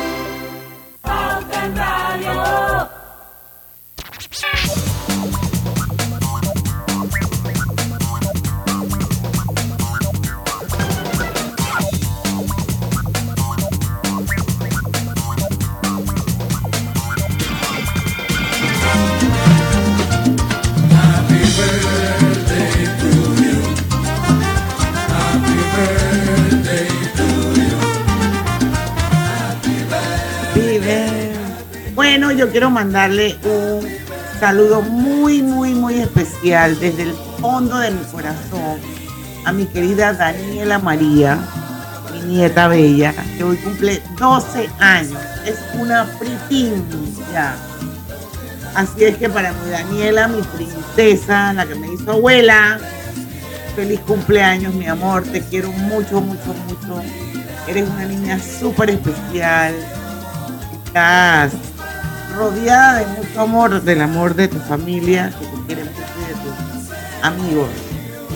Yo quiero mandarle un saludo muy, muy, muy especial desde el fondo de mi corazón a mi querida Daniela María, mi nieta bella, que hoy cumple 12 años. Es una pritinja. Así es que para mi Daniela, mi princesa, la que me hizo abuela, feliz cumpleaños, mi amor. Te quiero mucho, mucho, mucho. Eres una niña súper especial. Estás rodeada de mucho amor, del amor de tu familia, que te quieren mucho de tus amigos.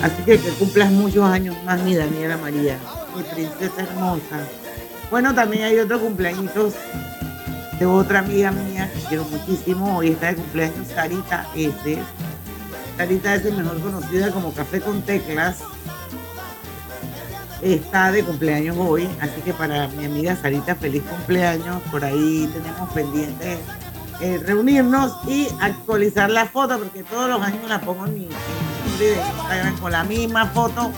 Así que que cumplas muchos años más, mi Daniela María, mi princesa hermosa. Bueno, también hay otros cumpleañitos de otra amiga mía que quiero muchísimo. Hoy está de cumpleaños Sarita S. Sarita S, mejor conocida como Café con Teclas. Está de cumpleaños hoy, así que para mi amiga Sarita, feliz cumpleaños. Por ahí tenemos pendientes eh, reunirnos y actualizar la foto, porque todos los años la pongo en mi Instagram con la misma foto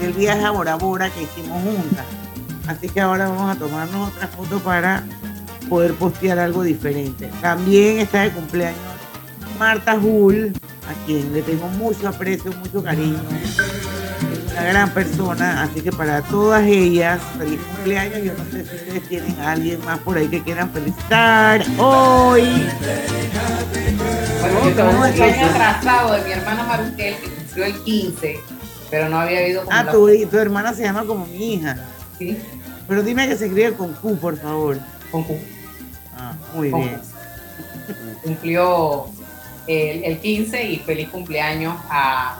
del viaje a Bora Bora que hicimos juntas. Así que ahora vamos a tomarnos otra foto para poder postear algo diferente. También está de cumpleaños Marta Hull, a quien le tengo mucho aprecio, mucho cariño. Una gran persona, así que para todas ellas, feliz cumpleaños. Yo no sé si ustedes tienen a alguien más por ahí que quieran felicitar hoy. Bueno, yo cumpleaños atrasado de mi hermana Maruquel, que cumplió el 15, pero no había habido como Ah, la- tu, tu hermana se llama como mi hija. Sí. Pero dime que se escribe con Q, por favor. Con Q. Ah, muy Con bien. cumplió el, el 15 y feliz cumpleaños a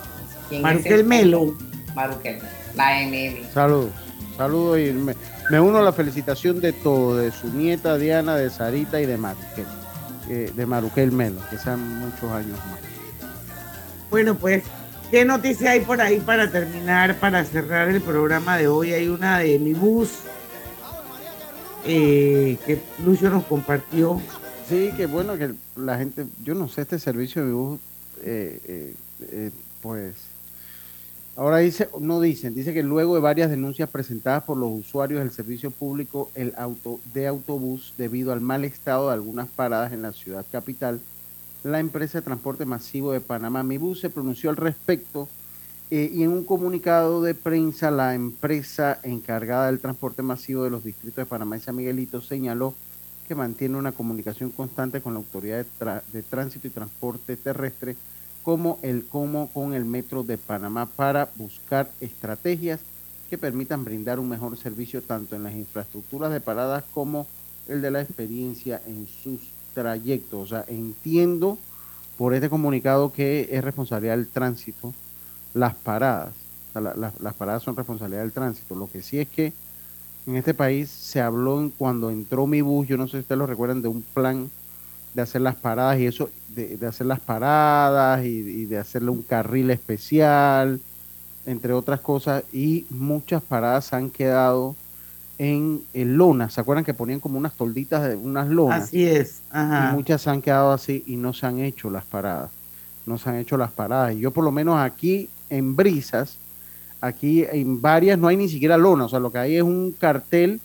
quien es Maruquel el- Melo. Maruquel, la MM. Saludos, saludos y me, me uno a la felicitación de todo, de su nieta Diana, de Sarita y de Maruquel, eh, de Maruquel Melo, que sean muchos años más. Bueno, pues, ¿qué noticia hay por ahí para terminar, para cerrar el programa de hoy? Hay una de mi bus eh, que Lucio nos compartió. Sí, que bueno que la gente, yo no sé, este servicio de bus, eh, eh, eh, pues, ahora dice, no dicen, dice que luego de varias denuncias presentadas por los usuarios del servicio público el auto, de autobús debido al mal estado de algunas paradas en la ciudad capital, la empresa de transporte masivo de Panamá, Mibus, se pronunció al respecto eh, y en un comunicado de prensa la empresa encargada del transporte masivo de los distritos de Panamá y San Miguelito señaló que mantiene una comunicación constante con la Autoridad de, Tránsito y Transporte Terrestre como el como con el Metro de Panamá para buscar estrategias que permitan brindar un mejor servicio tanto en las infraestructuras de paradas como el de la experiencia en sus trayectos. O sea, entiendo por este comunicado que es responsabilidad del tránsito las paradas. O las paradas son responsabilidad del tránsito. Lo que sí es que en este país se habló cuando entró mi bus, yo no sé si ustedes lo recuerdan, de un plan de hacer las paradas y eso, de, hacer las paradas y, de hacerle un carril especial, entre otras cosas, y muchas paradas han quedado en, en lonas. ¿Se acuerdan que ponían como unas tolditas de unas lonas? Así es. Y muchas han quedado así y no se han hecho las paradas. No se han hecho las paradas. Y yo por lo menos aquí en Brisas, aquí en varias no hay ni siquiera lona, o sea, lo que hay es un cartel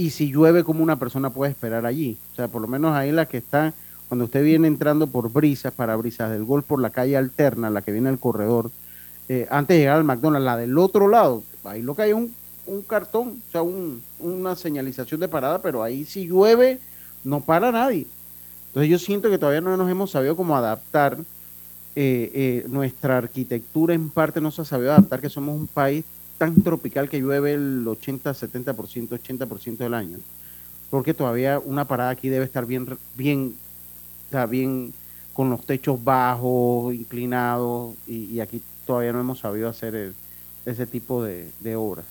y si llueve, como una persona puede esperar allí? O sea, por lo menos ahí la que está, cuando usted viene entrando por brisas, para brisas del gol, por la calle alterna, la que viene al corredor, eh, antes de llegar al McDonald's, la del otro lado, ahí lo que hay es un, un cartón, o sea, un, una señalización de parada, pero ahí si llueve, no para nadie. Entonces yo siento que todavía no nos hemos sabido cómo adaptar eh, eh, nuestra arquitectura en parte no se ha sabido adaptar, que somos un país tan tropical que llueve el 80, 70%, 80% del año. Porque todavía una parada aquí debe estar bien, bien, está bien con los techos bajos, inclinados, y, aquí todavía no hemos sabido hacer ese tipo de, obras.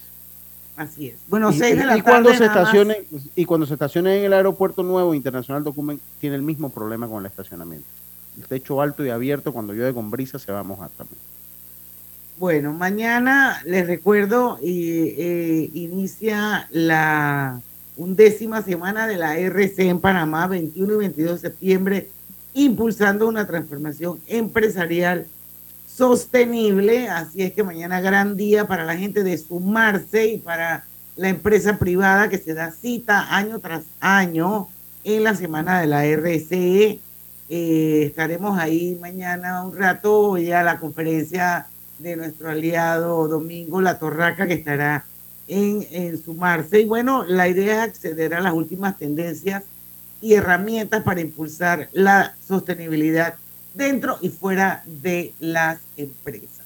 Así es. Bueno, y, cuando se estacione, y cuando se estacione en el aeropuerto nuevo internacional Document tiene el mismo problema con el estacionamiento. El techo alto y abierto cuando llueve con brisa se va a mojar también. Bueno, mañana les recuerdo, eh, inicia la undécima semana de la RC en Panamá, 21 y 22 de septiembre, impulsando una transformación empresarial sostenible. Así es que mañana gran día para la gente de sumarse y para la empresa privada que se da cita año tras año en la semana de la RCE. Eh, estaremos ahí mañana un rato, ya la conferencia de nuestro aliado Domingo La Torraca, que estará en, en sumarse. Y bueno, la idea es acceder a las últimas tendencias y herramientas para impulsar la sostenibilidad dentro y fuera de las empresas.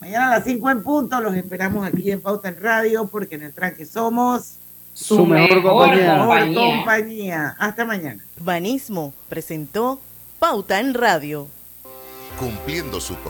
Mañana a las 5 en punto los esperamos aquí en Pauta en Radio porque en el tranque somos su, mejor, compañía. compañía. Hasta mañana. Urbanismo presentó Pauta en Radio. Cumpliendo su